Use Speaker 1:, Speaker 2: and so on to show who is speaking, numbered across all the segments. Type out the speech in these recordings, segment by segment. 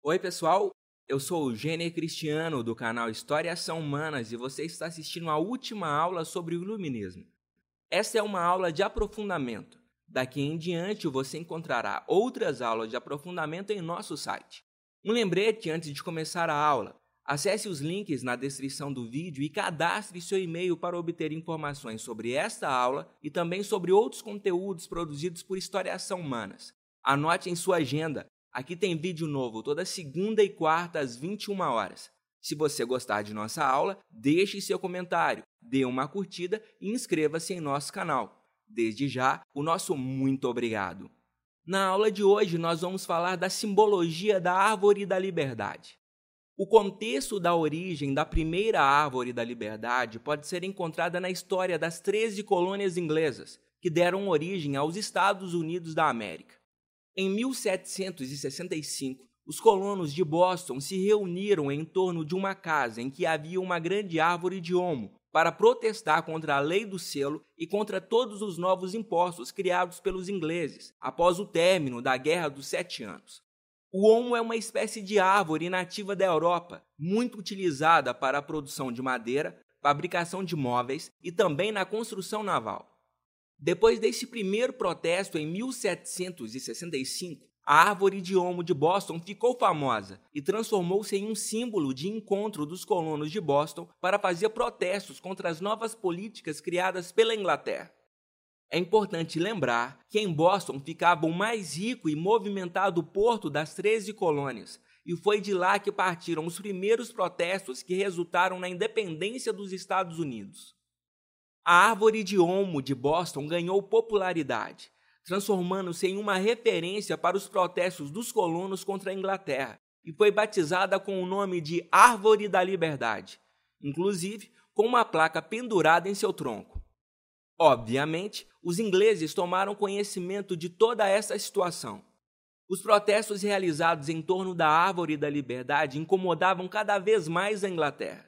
Speaker 1: Oi, pessoal. Eu sou o Gêner Cristiano do canal História São Humanas e você está assistindo a última aula sobre o Iluminismo. Esta é uma aula de aprofundamento. Daqui em diante você encontrará outras aulas de aprofundamento em nosso site. Um lembrete antes de começar a aula. Acesse os links na descrição do vídeo e cadastre seu e-mail para obter informações sobre esta aula e também sobre outros conteúdos produzidos por Historiação Humanas. Anote em sua agenda Aqui tem vídeo novo toda segunda e quarta às 21 horas. Se você gostar de nossa aula, deixe seu comentário, dê uma curtida e inscreva-se em nosso canal. Desde já, o nosso muito obrigado. Na aula de hoje, nós vamos falar da simbologia da árvore da liberdade. O contexto da origem da primeira árvore da liberdade pode ser encontrada na história das 13 colônias inglesas, que deram origem aos Estados Unidos da América. Em 1765, os colonos de Boston se reuniram em torno de uma casa em que havia uma grande árvore de olmo para protestar contra a lei do selo e contra todos os novos impostos criados pelos ingleses após o término da Guerra dos Sete Anos. O olmo é uma espécie de árvore nativa da Europa, muito utilizada para a produção de madeira, fabricação de móveis e também na construção naval. Depois desse primeiro protesto em 1765, a árvore de olmo de Boston ficou famosa e transformou-se em um símbolo de encontro dos colonos de Boston para fazer protestos contra as novas políticas criadas pela Inglaterra. É importante lembrar que em Boston ficava o mais rico e movimentado porto das 13 colônias, e foi de lá que partiram os primeiros protestos que resultaram na independência dos Estados Unidos. A árvore de olmo de Boston ganhou popularidade, transformando-se em uma referência para os protestos dos colonos contra a Inglaterra e foi batizada com o nome de Árvore da Liberdade, inclusive com uma placa pendurada em seu tronco. Obviamente, os ingleses tomaram conhecimento de toda essa situação. Os protestos realizados em torno da Árvore da Liberdade incomodavam cada vez mais a Inglaterra.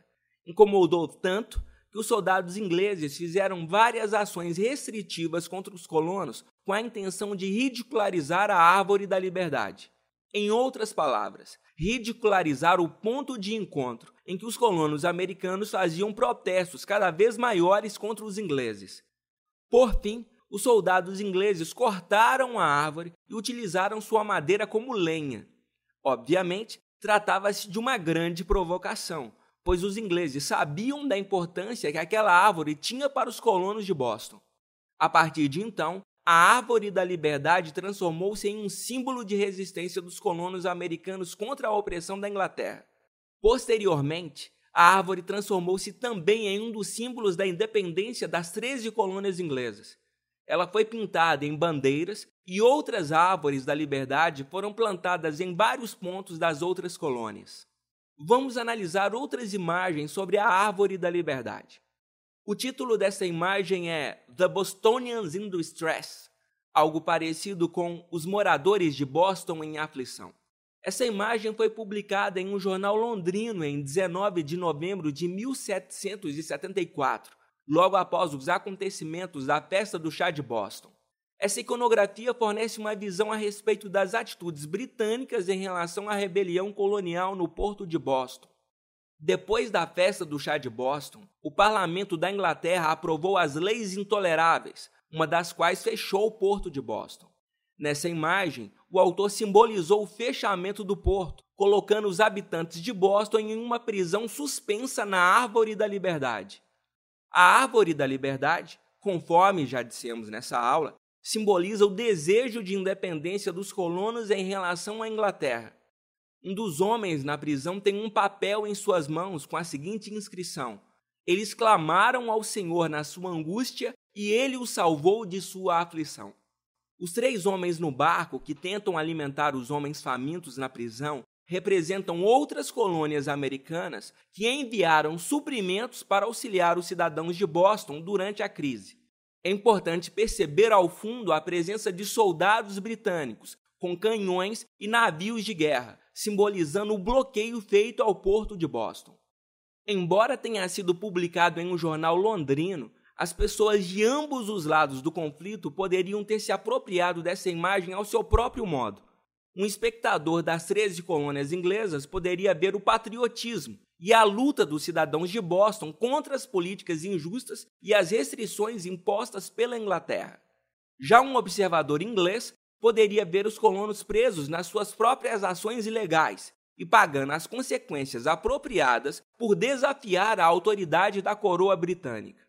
Speaker 1: Incomodou tanto que os soldados ingleses fizeram várias ações restritivas contra os colonos com a intenção de ridicularizar a árvore da liberdade. Em outras palavras, ridicularizar o ponto de encontro em que os colonos americanos faziam protestos cada vez maiores contra os ingleses. Por fim, os soldados ingleses cortaram a árvore e utilizaram sua madeira como lenha. Obviamente, tratava-se de uma grande provocação, pois os ingleses sabiam da importância que aquela árvore tinha para os colonos de Boston. A partir de então, a árvore da liberdade transformou-se em um símbolo de resistência dos colonos americanos contra a opressão da Inglaterra. Posteriormente, a árvore transformou-se também em um dos símbolos da independência das 13 colônias inglesas. Ela foi pintada em bandeiras e outras árvores da liberdade foram plantadas em vários pontos das outras colônias vamos analisar outras imagens sobre a Árvore da Liberdade. O título dessa imagem é The Bostonians in Distress, algo parecido com Os Moradores de Boston em Aflição. Essa imagem foi publicada em um jornal londrino em 19 de novembro de 1774, logo após os acontecimentos da Festa do Chá de Boston. Essa iconografia fornece uma visão a respeito das atitudes britânicas em relação à rebelião colonial no porto de Boston. Depois da festa do chá de Boston, o parlamento da Inglaterra aprovou as leis intoleráveis, uma das quais fechou o porto de Boston. Nessa imagem, o autor simbolizou o fechamento do porto, colocando os habitantes de Boston em uma prisão suspensa na Árvore da Liberdade. A Árvore da Liberdade, conforme já dissemos nessa aula, simboliza o desejo de independência dos colonos em relação à Inglaterra. Um dos homens na prisão tem um papel em suas mãos com a seguinte inscrição: Eles clamaram ao Senhor na sua angústia e ele os salvou de sua aflição. Os três homens no barco que tentam alimentar os homens famintos na prisão representam outras colônias americanas que enviaram suprimentos para auxiliar os cidadãos de Boston durante a crise. É importante perceber ao fundo a presença de soldados britânicos com canhões e navios de guerra, simbolizando o bloqueio feito ao porto de Boston. Embora tenha sido publicado em um jornal londrino, as pessoas de ambos os lados do conflito poderiam ter se apropriado dessa imagem ao seu próprio modo. Um espectador das 13 colônias inglesas poderia ver o patriotismo e a luta dos cidadãos de Boston contra as políticas injustas e as restrições impostas pela Inglaterra. Já um observador inglês poderia ver os colonos presos nas suas próprias ações ilegais e pagando as consequências apropriadas por desafiar a autoridade da coroa britânica.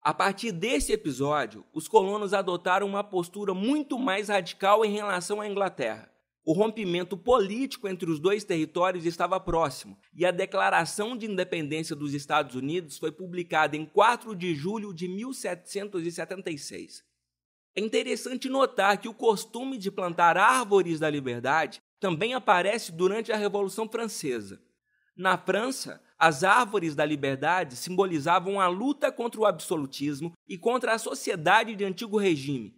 Speaker 1: A partir desse episódio, os colonos adotaram uma postura muito mais radical em relação à Inglaterra. O rompimento político entre os dois territórios estava próximo e a Declaração de Independência dos Estados Unidos foi publicada em 4 de julho de 1776. É interessante notar que o costume de plantar árvores da liberdade também aparece durante a Revolução Francesa. Na França, as árvores da liberdade simbolizavam a luta contra o absolutismo e contra a sociedade de antigo regime.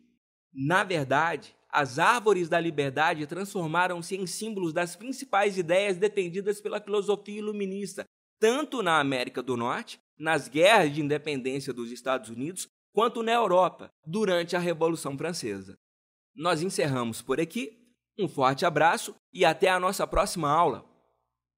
Speaker 1: Na verdade, as árvores da liberdade transformaram-se em símbolos das principais ideias defendidas pela filosofia iluminista, tanto na América do Norte, nas guerras de independência dos Estados Unidos, quanto na Europa, durante a Revolução Francesa. Nós encerramos por aqui. Um forte abraço e até a nossa próxima aula.